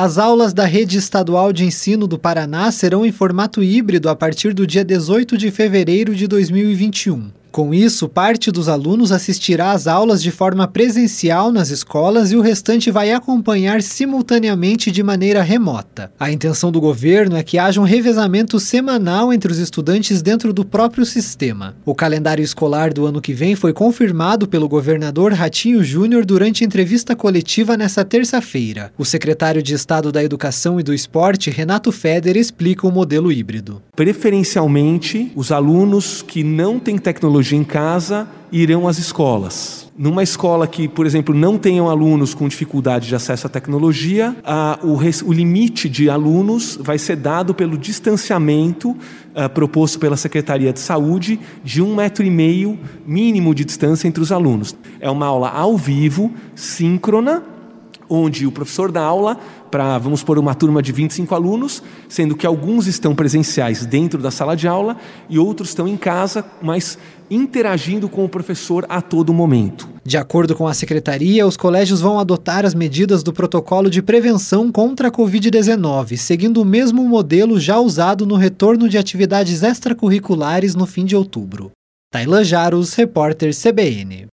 As aulas da Rede Estadual de Ensino do Paraná serão em formato híbrido a partir do dia 18 de fevereiro de 2021. Com isso, parte dos alunos assistirá às aulas de forma presencial nas escolas e o restante vai acompanhar simultaneamente de maneira remota. A intenção do governo é que haja um revezamento semanal entre os estudantes dentro do próprio sistema. O calendário escolar do ano que vem foi confirmado pelo governador Ratinho Júnior durante entrevista coletiva nesta terça-feira. O secretário de Estado da Educação e do Esporte, Renato Feder, explica o modelo híbrido. Preferencialmente, os alunos que não têm tecnologia em casa irão às escolas. Numa escola que, por exemplo, não tenham alunos com dificuldade de acesso à tecnologia, a, o, res, o, limite de alunos vai ser dado pelo distanciamento a, proposto pela Secretaria de Saúde de um metro e meio mínimo de distância entre os alunos. É uma aula ao vivo, síncrona, onde o professor dá aula para, vamos por uma turma de 25 alunos, sendo que alguns estão presenciais dentro da sala de aula e outros estão em casa, mas interagindo com o professor a todo momento. De acordo com a secretaria, os colégios vão adotar as medidas do protocolo de prevenção contra a Covid-19, seguindo o mesmo modelo já usado no retorno de atividades extracurriculares no fim de outubro. Tailan Jaros, repórter CBN.